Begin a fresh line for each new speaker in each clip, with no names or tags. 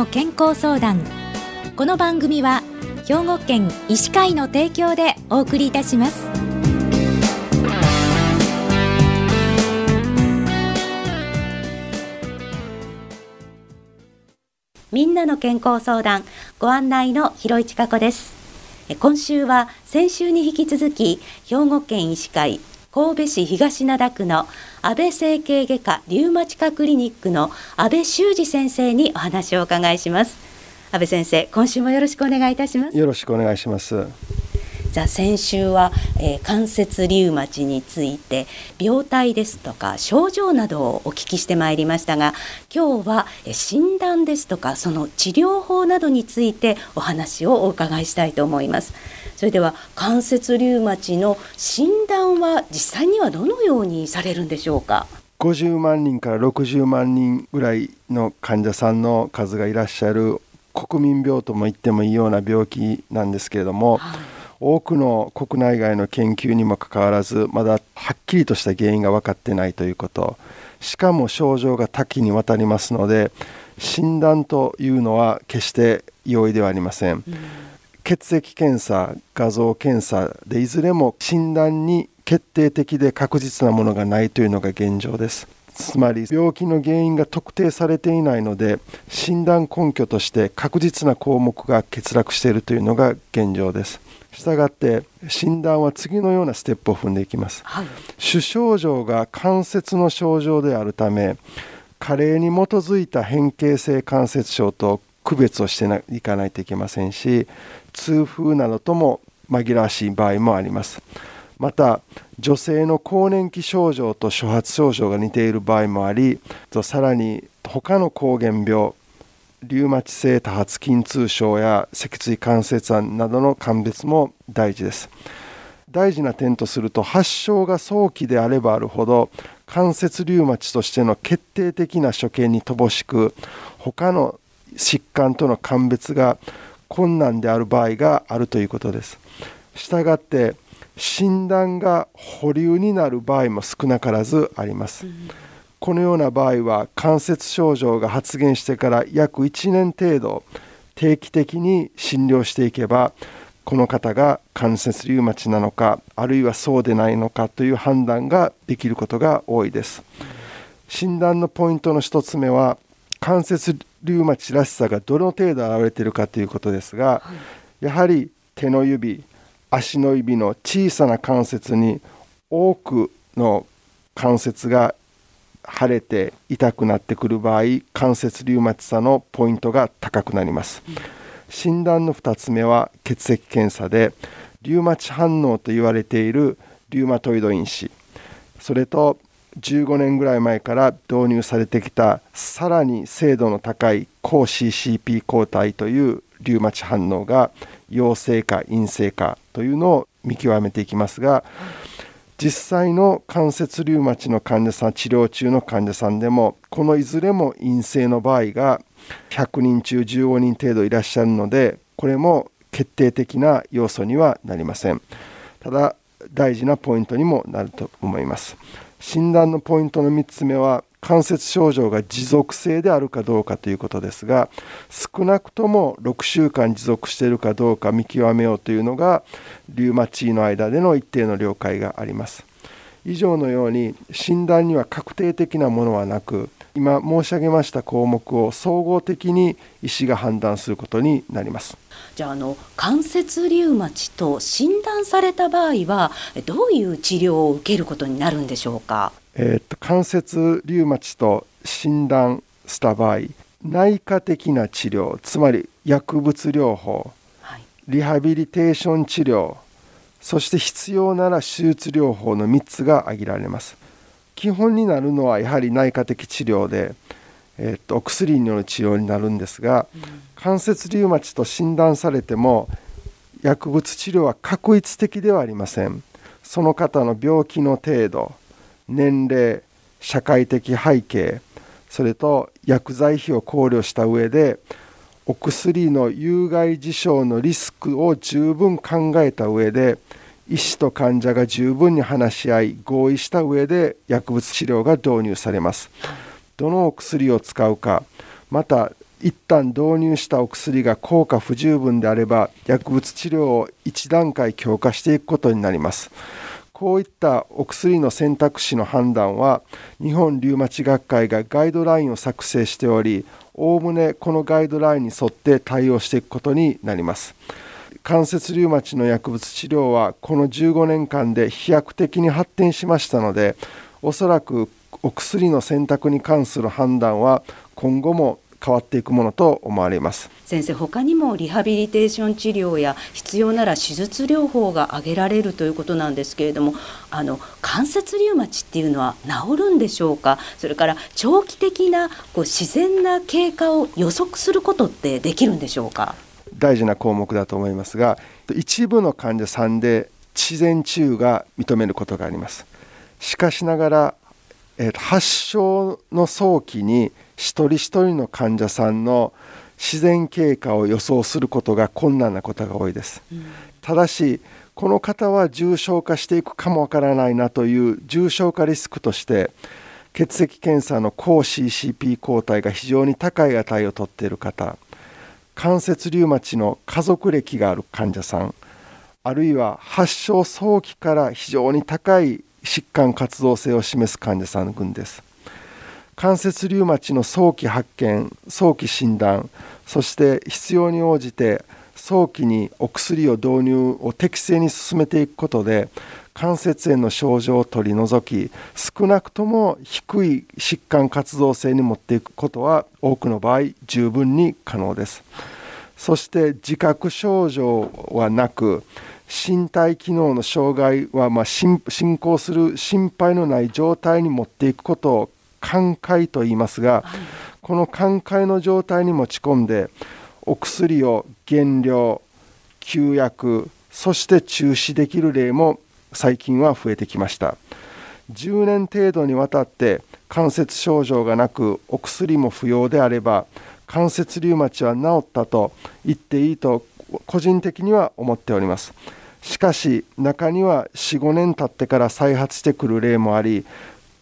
の健康相談。この番組は兵庫県医師会の提供でお送りいたします。みんなの健康相談ご案内の広市加子です。今週は先週に引き続き兵庫県医師会神戸市東灘区の安倍整形外科リウマチ科クリニックの安倍修二先生にお話をお伺いします。安倍先生今週もよろしくお願いいたします。
よろしくお願いします。
じゃあ先週は、えー、関節リウマチについて病態ですとか症状などをお聞きしてまいりましたが今日は、えー、診断ですとかその治療法などについてお話をお伺いしたいと思います。それでは関節リウマチの診断は実際にはどのようにされるんでしょうか
？50万人から60万人ぐらいの患者さんの数がいらっしゃる国民病とも言ってもいいような病気なんですけれども、はい、多くの国内外の研究にもかかわらずまだはっきりとした原因が分かってないということ。しかも症状が多岐にわたりますので診断というのは決して容易ではありません、うん、血液検査画像検査でいずれも診断に決定的で確実なものがないというのが現状です。つまり病気の原因が特定されていないので診断根拠として確実な項目が欠落しているというのが現状ですしたがって診断は次のようなステップを踏んでいきます、はい、主症状が関節の症状であるため加齢に基づいた変形性関節症と区別をしていかないといけませんし痛風などとも紛らわしい場合もあります。また女性の更年期症状と初発症状が似ている場合もありさらに他の膠原病リウマチ性多発筋痛症や脊椎関節炎などの鑑別も大事です。大事な点とすると発症が早期であればあるほど関節リウマチとしての決定的な所見に乏しく他の疾患との鑑別が困難である場合があるということです。したがって診断が保留になる場合も少なからずあります、うん、このような場合は関節症状が発現してから約1年程度定期的に診療していけばこの方が関節リウマチなのかあるいはそうでないのかという判断ができることが多いです。診断のポイントの1つ目は関節リウマチらしさがどの程度現れているかということですが、やはり手の指足の指の小さな関節に多くの関節が腫れて痛くなってくる場合関節リウマチさのポイントが高くなります、うん、診断の2つ目は血液検査でリウマチ反応と言われているリウマトイド因子。それと15年ぐらい前から導入されてきたさらに精度の高い抗 CCP 抗体というリウマチ反応が陽性か陰性かというのを見極めていきますが実際の関節リウマチの患者さん治療中の患者さんでもこのいずれも陰性の場合が100人中15人程度いらっしゃるのでこれも決定的な要素にはなりません。ただ大事なポイントにもなると思います。診断のポイントの3つ目は関節症状が持続性であるかどうかということですが少なくとも6週間持続しているかどうか見極めようというのがリウマチの間での一定の了解があります。以上のように診断には確定的なものはなく今申し上げました項目を総合的に医師が判断することになります。
じゃああの関節リウマチと診断された場合はどういう治療を受けることになるんでしょうか？
えー、っと関節リウマチと診断した場合内科的な治療つまり薬物療法、はい、リハビリテーション治療そして必要なら手術療法の3つが挙げられます基本になるのはやはり内科的治療で、えー、っとお薬による治療になるんですが、うん、関節リウマチと診断されても薬物治療は確一的ではありません。その方の病気の程度年齢社会的背景それと薬剤費を考慮した上でお薬の有害事象のリスクを十分考えた上で医師と患者が十分に話し合い合意した上で薬物治療が導入されます。どのお薬を使うかまた一旦導入したお薬が効果不十分であれば薬物治療を一段階強化していくことになります。こういったお薬の選択肢の判断は日本リウマチ学会がガイドラインを作成しておりおおむねこのガイドラインに沿って対応していくことになります。関節リウマチの薬物治療はこの15年間で飛躍的に発展しましたのでおそらくお薬の選択に関する判断は今後も変わっていくものと思われます。
先生他にもリハビリテーション治療や必要なら手術療法が挙げられるということなんですけれどもあの関節リウマチっていうのは治るんでしょうか？それから長期的なこう自然な経過を予測することってできるんでしょうか？
大事な項目だと思いますが一部の患者さんで自然治癒が認めることがあります。しかしながら、えー、発症の早期に一人一人の患者さんの自然経過を予想することが困難なことが多いです、うん、ただしこの方は重症化していくかもわからないなという重症化リスクとして血液検査の抗 CCP 抗体が非常に高い値をとっている方関節リウマチの家族歴がある患者さんあるいは発症早期から非常に高い疾患活動性を示す患者さん群です。関節リウマチの早期発見早期診断そして必要に応じて早期にお薬を導入を適正に進めていくことで関節炎の症状を取り除き少なくとも低い疾患活動性に持っていくことは多くの場合十分に可能です。そして自覚症状はなく身体機能の障害はま進行する心配のない状態に持っていくことを寛解と言いますが、はい、この寛解の状態に持ち込んでお薬を減量休薬そして中止できる例も最近は増えてきました10年程度にわたって関節症状がなくお薬も不要であれば関節リウマチは治ったと言っていいと個人的には思っておりますしかし中には45年経ってから再発してくる例もあり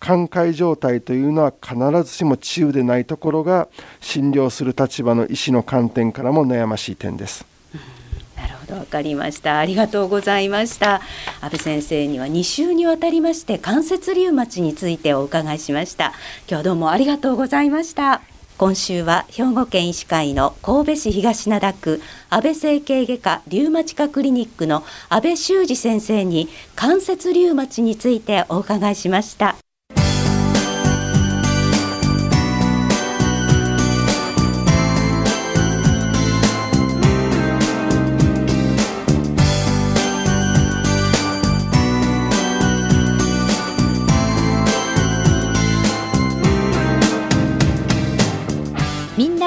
寛解状態というのは必ずしも治癒でないところが診療する立場の医師の観点からも悩ましい点です。
わかりました。ありがとうございました。安倍先生には2週にわたりまして関節リウマチについてお伺いしました。今日どうもありがとうございました。今週は兵庫県医師会の神戸市東灘区安倍整形外科リウマチ科クリニックの安倍修二先生に関節リウマチについてお伺いしました。